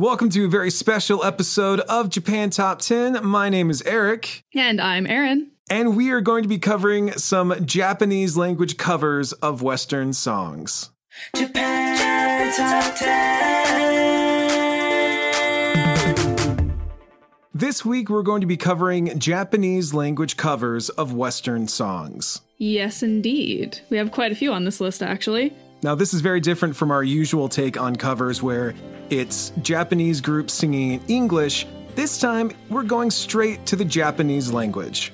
Welcome to a very special episode of Japan Top 10. My name is Eric. And I'm Aaron. And we are going to be covering some Japanese language covers of Western songs. Japan Top 10. This week, we're going to be covering Japanese language covers of Western songs. Yes, indeed. We have quite a few on this list, actually. Now, this is very different from our usual take on covers where it's Japanese groups singing in English. This time, we're going straight to the Japanese language.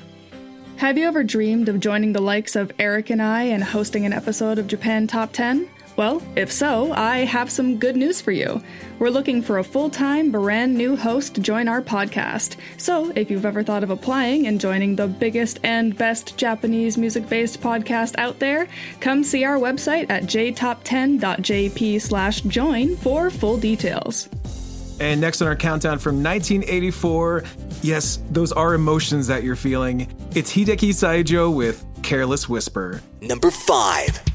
Have you ever dreamed of joining the likes of Eric and I and hosting an episode of Japan Top 10? Well, if so, I have some good news for you. We're looking for a full time, brand new host to join our podcast. So, if you've ever thought of applying and joining the biggest and best Japanese music based podcast out there, come see our website at jtop10.jp slash join for full details. And next on our countdown from 1984, yes, those are emotions that you're feeling. It's Hideki Saijo with Careless Whisper. Number 5.「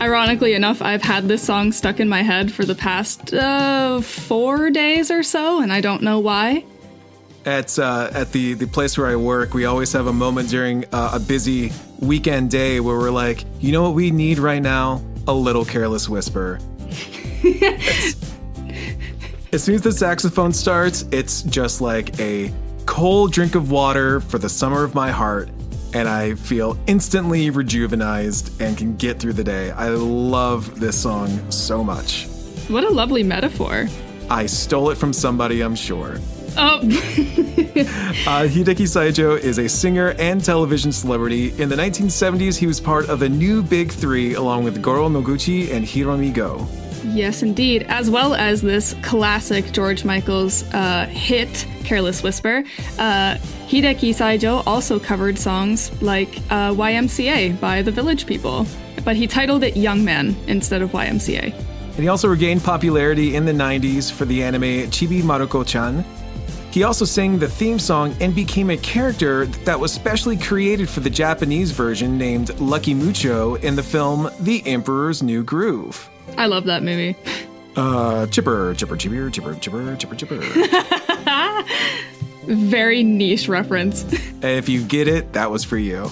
Ironically enough, I've had this song stuck in my head for the past uh, four days or so, and I don't know why. At uh, at the the place where I work, we always have a moment during uh, a busy weekend day where we're like, you know what we need right now? A little careless whisper. as soon as the saxophone starts, it's just like a cold drink of water for the summer of my heart and I feel instantly rejuvenized and can get through the day. I love this song so much. What a lovely metaphor. I stole it from somebody, I'm sure. Oh. uh, Hideki Saijo is a singer and television celebrity. In the 1970s, he was part of the new Big Three along with Goro Noguchi and Hiromi Go. Yes, indeed. As well as this classic George Michael's uh, hit, Careless Whisper. Uh, Hideki Saijo also covered songs like uh, YMCA by the Village People, but he titled it Young Man instead of YMCA. And he also regained popularity in the 90s for the anime Chibi Maruko chan. He also sang the theme song and became a character that was specially created for the Japanese version named Lucky Mucho in the film The Emperor's New Groove. I love that movie. Uh, chipper, chipper, chipper, chipper, chipper, chipper, chipper. Very niche reference. if you get it, that was for you.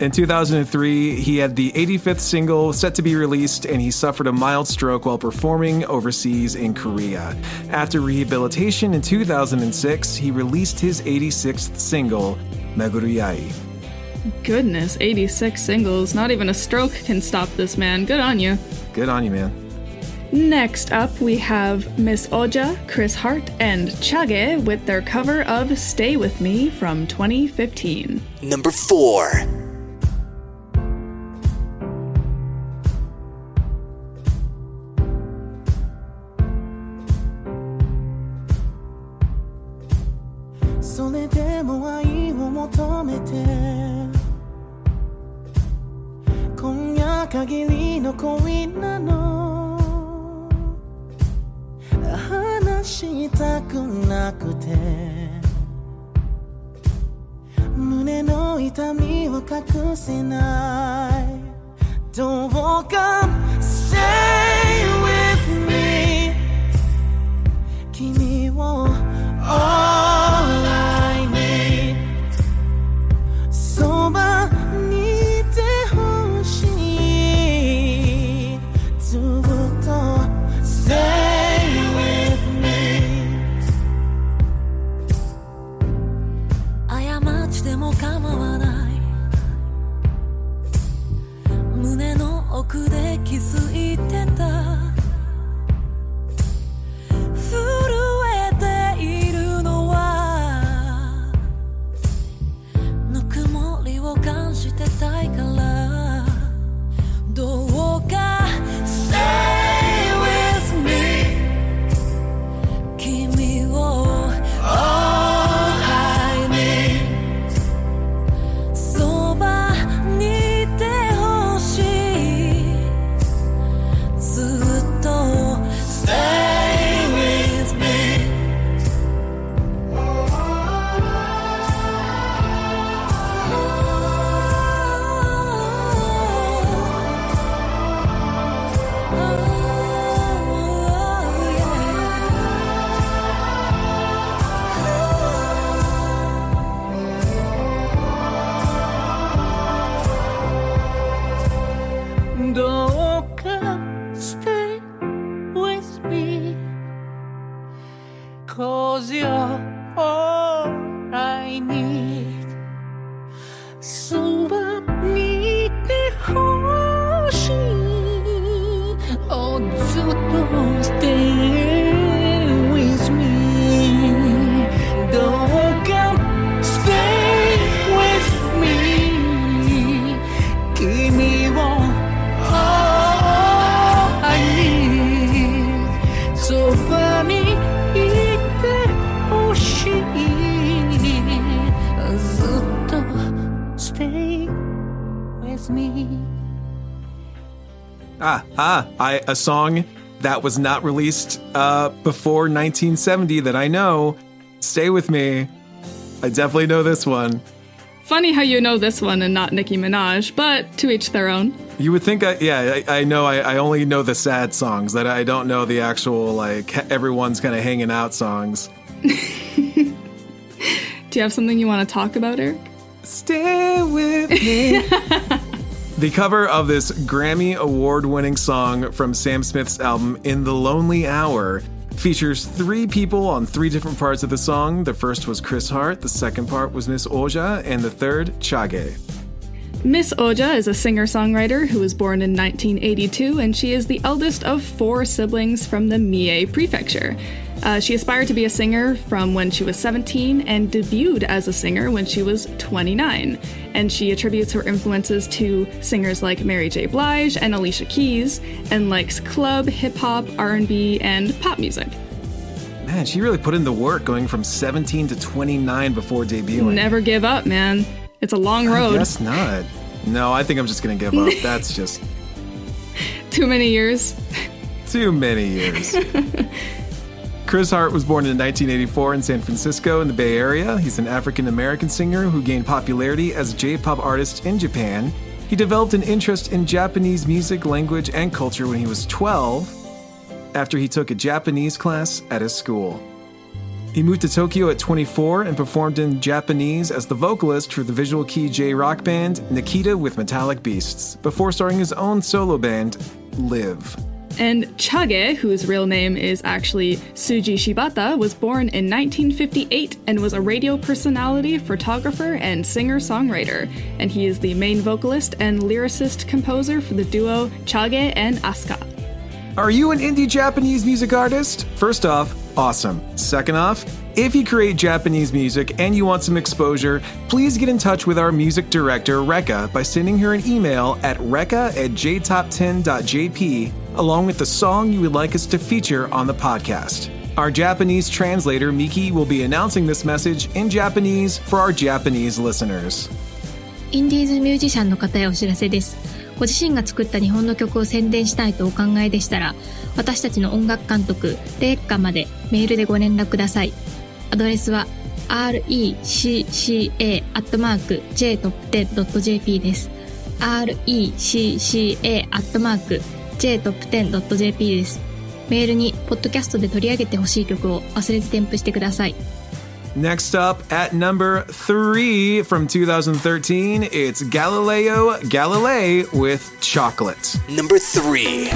In 2003, he had the 85th single set to be released, and he suffered a mild stroke while performing overseas in Korea. After rehabilitation in 2006, he released his 86th single, Meguruyai. Goodness, 86 singles. Not even a stroke can stop this man. Good on you. Good on you, man. Next up, we have Miss Oja, Chris Hart, and Chage with their cover of Stay With Me from 2015. Number 4. A song that was not released uh, before 1970 that I know. Stay with me. I definitely know this one Funny how you know this one and not Nicki Minaj, but to each their own. You would think, I, yeah, I, I know. I, I only know the sad songs. That I don't know the actual like everyone's kind of hanging out songs. Do you have something you want to talk about, Eric? Stay with me. the cover of this Grammy award winning song from Sam Smith's album In the Lonely Hour features three people on three different parts of the song. The first was Chris Hart, the second part was Miss Oja, and the third, Chage. Miss Oja is a singer songwriter who was born in 1982, and she is the eldest of four siblings from the Mie Prefecture. Uh, she aspired to be a singer from when she was 17 and debuted as a singer when she was 29. And she attributes her influences to singers like Mary J. Blige and Alicia Keys, and likes club, hip hop, R&B, and pop music. Man, she really put in the work going from 17 to 29 before debuting. Never give up, man. It's a long road. I guess not. No, I think I'm just gonna give up. That's just too many years. Too many years. Chris Hart was born in 1984 in San Francisco in the Bay Area. He's an African American singer who gained popularity as a J pop artist in Japan. He developed an interest in Japanese music, language, and culture when he was 12 after he took a Japanese class at his school. He moved to Tokyo at 24 and performed in Japanese as the vocalist for the visual kei J rock band Nikita with Metallic Beasts before starting his own solo band, Live. And Chage, whose real name is actually Shuji Shibata, was born in 1958 and was a radio personality, photographer, and singer songwriter. And he is the main vocalist and lyricist composer for the duo Chage and Asuka. Are you an indie Japanese music artist? First off, awesome. Second off, if you create Japanese music and you want some exposure, please get in touch with our music director, Rekka, by sending her an email at rekka at jtop10.jp along with the song you would like us to feature on the podcast. Our Japanese translator, Miki, will be announcing this message in Japanese for our Japanese listeners. インディーズミュージシャンの方へお知らせです。ご自身が作った日本の曲を宣伝したいとお考えでしたら、私たちの音楽監督、レッカまでメールでご連絡ください。アドレスは recca.jtop10.jp です。recca.jtop10.jp jtop10.jp です。メールに、ポッドキャストで取り上げてほしい曲を忘れず添付してください。Next up at number three from 2013, it's Galileo Galilei with Chocolate. Number three.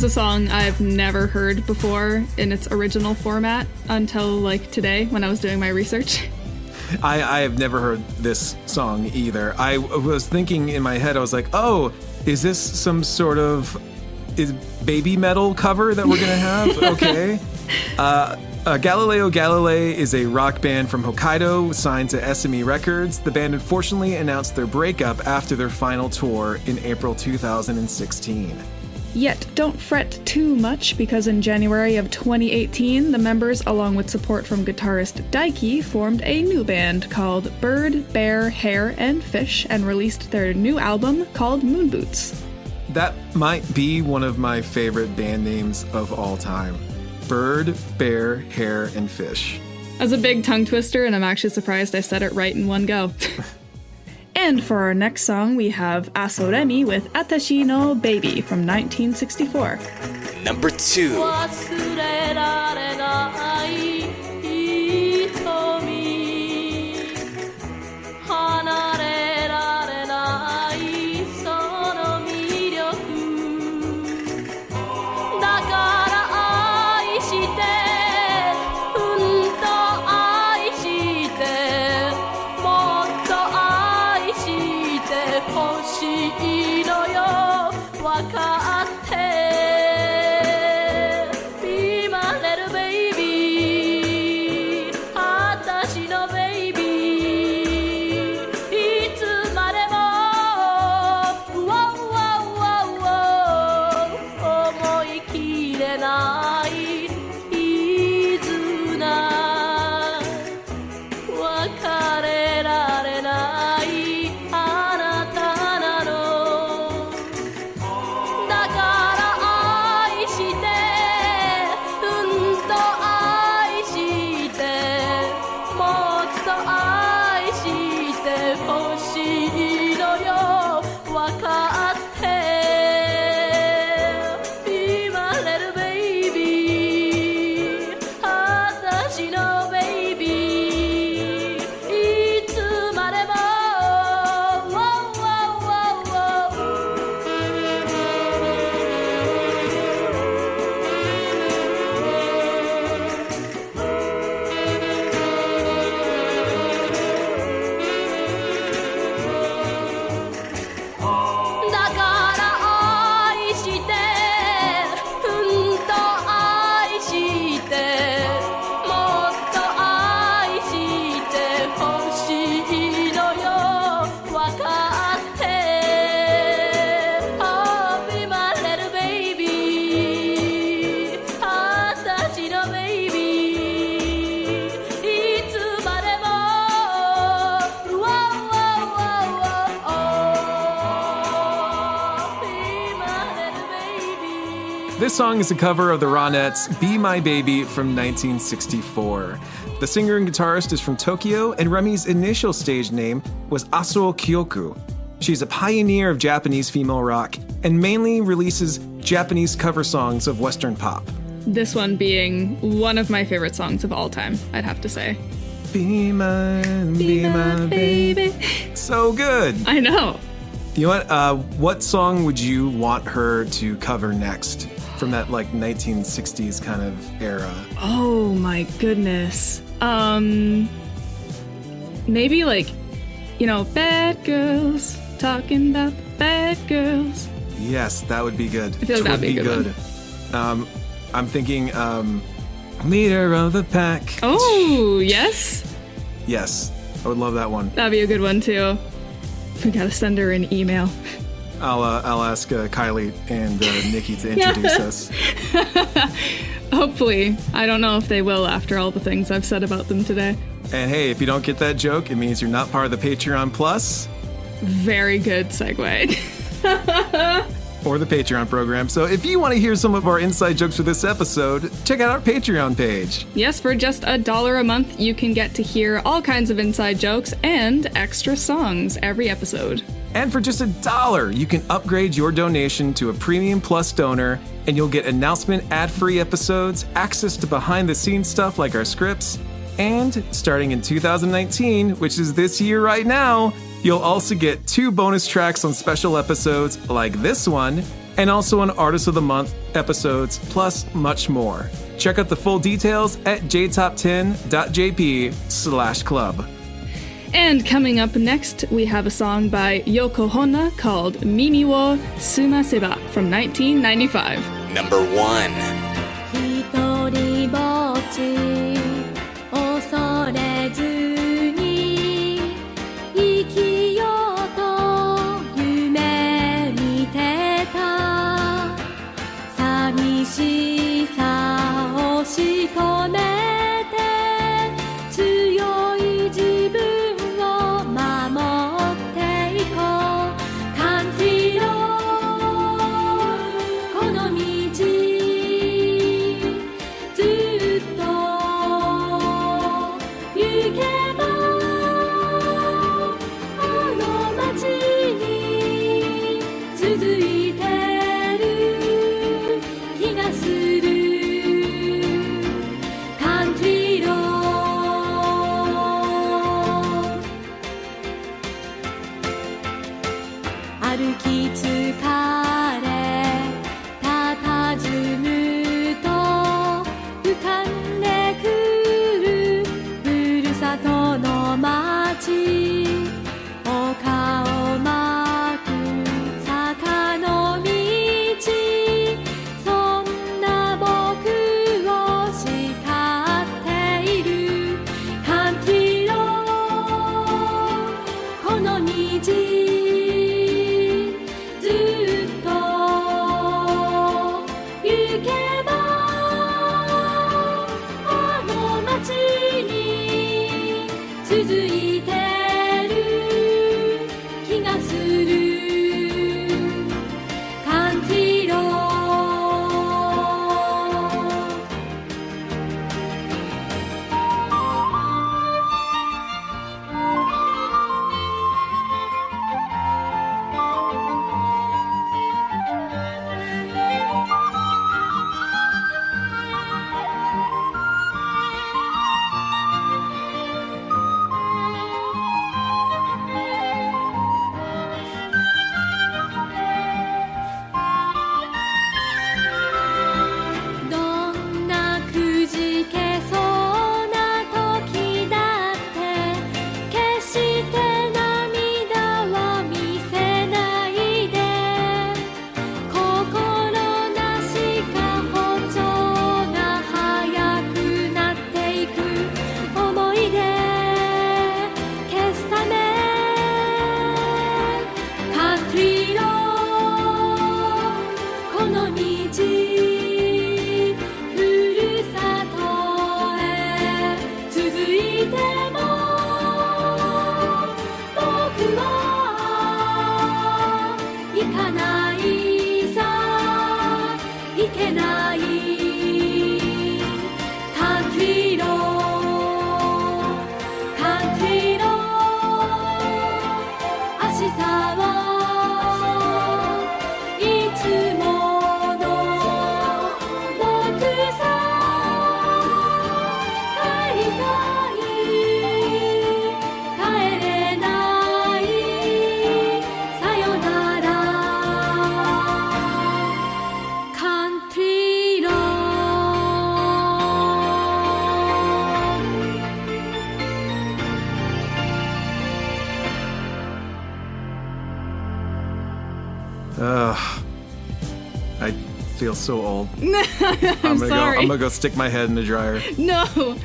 Is a song I've never heard before in its original format until like today when I was doing my research. I, I have never heard this song either. I was thinking in my head, I was like, oh, is this some sort of is Babymetal cover that we're gonna have? okay. Uh, uh, Galileo Galilei is a rock band from Hokkaido signed to SME Records. The band unfortunately announced their breakup after their final tour in April 2016. Yet, don't fret too much because in January of 2018, the members, along with support from guitarist Daiki, formed a new band called Bird, Bear, Hare, and Fish and released their new album called Moon Boots. That might be one of my favorite band names of all time Bird, Bear, Hare, and Fish. As a big tongue twister, and I'm actually surprised I said it right in one go. and for our next song, we have Asoremi with Atashi no Baby from 1964. Number two. Is a cover of the Ronettes' Be My Baby from 1964. The singer and guitarist is from Tokyo, and Remy's initial stage name was Aso Kyoko. She's a pioneer of Japanese female rock and mainly releases Japanese cover songs of Western pop. This one being one of my favorite songs of all time, I'd have to say. Be my, be, my, baby. So good. I know. You know what? Uh, what song would you want her to cover next from that like 1960s kind of era? Oh my goodness. Um maybe like you know, bad girls talking about the bad girls. Yes, that would be good. I feel like that'd be a good Um, I'm thinking um, leader of the pack. Oh, yes. Yes, I would love that one. That'd be a good one too. We gotta send her an email. I'll uh, I'll ask uh, Kylie and uh, Nikki to introduce us. Hopefully. I don't know if they will after all the things I've said about them today. And hey, if you don't get that joke, it means you're not part of the Patreon Plus Very good segue. or the Patreon program. So if you want to hear some of our inside jokes for this episode, check out our Patreon page. yes, for just a dollar a month, you can get to hear all kinds of inside jokes and extra songs every episode. And for just a dollar, you can upgrade your donation to a Premium Plus donor and you'll get announcement ad free episodes, access to behind the scenes stuff like our scripts, and starting in 2019, which is this year right now, you'll also get two bonus tracks on special episodes like this one, and also on Artist of the Month episodes, plus much more. Check out the full details at jtop10.jp slash club. And coming up next, we have a song by Yoko Honna called Mimi wo Sumaseba from 1995. Number one. 一人ぼっち恐れ 歩きつか so old. I'm, gonna go. I'm gonna go stick my head in the dryer. No!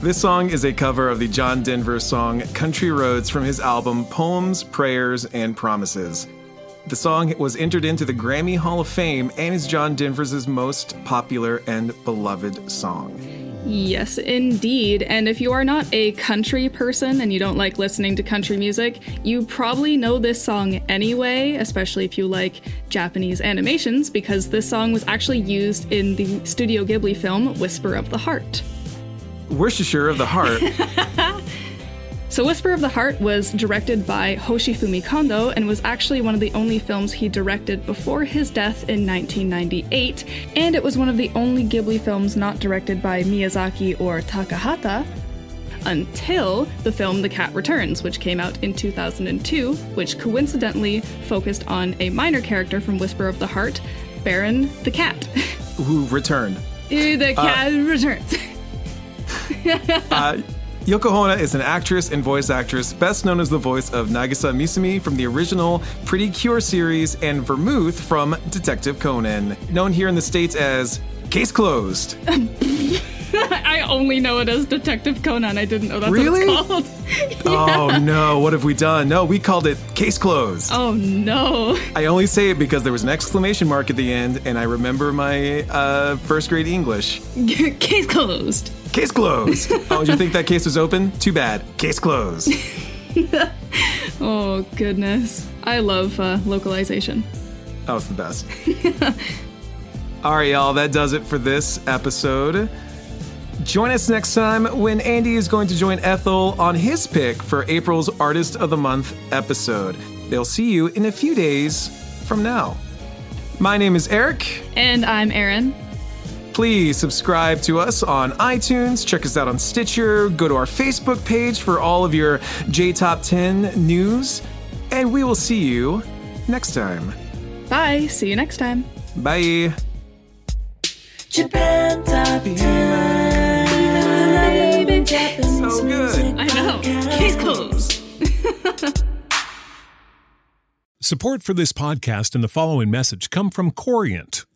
This song is a cover of the John Denver song Country Roads from his album Poems, Prayers, and Promises. The song was entered into the Grammy Hall of Fame and is John Denver's most popular and beloved song. Yes, indeed. And if you are not a country person and you don't like listening to country music, you probably know this song anyway, especially if you like Japanese animations, because this song was actually used in the Studio Ghibli film Whisper of the Heart. Worcestershire of the Heart. So, Whisper of the Heart was directed by Yoshifumi Kondo and was actually one of the only films he directed before his death in 1998. And it was one of the only Ghibli films not directed by Miyazaki or Takahata until the film The Cat Returns, which came out in 2002, which coincidentally focused on a minor character from Whisper of the Heart, Baron the Cat. Who returned? the Cat Returns. Uh, Yoko Honna is an actress and voice actress, best known as the voice of Nagisa Misumi from the original Pretty Cure series and Vermouth from Detective Conan, known here in the States as Case Closed. I only know it as Detective Conan. I didn't know that's Really? what it's called. Oh no, what have we done? No, we called it Case Closed. oh no. I only say it because there was an exclamation mark at the end, and I remember my uh, first grade English. Case closed. Case closed. oh, did you think that case was open? Too bad. Case closed. Oh goodness. I love uh, localization. That was the best. All right, y'all, that does it for this episode. Join us next time when Andy is going to join Ethel on his pick for April's Artist of the Month episode. They'll see you in a few days from now. My name is Eric. And I'm Erin. Please subscribe to us on iTunes, check us out on Stitcher, go to our Facebook page for all of your J Top 10 news, and we will see you next time. Bye. See you next time. Bye. Japan Top 10. Japanese So good. I know. Case closed. Support for this podcast and the following message come from Corient.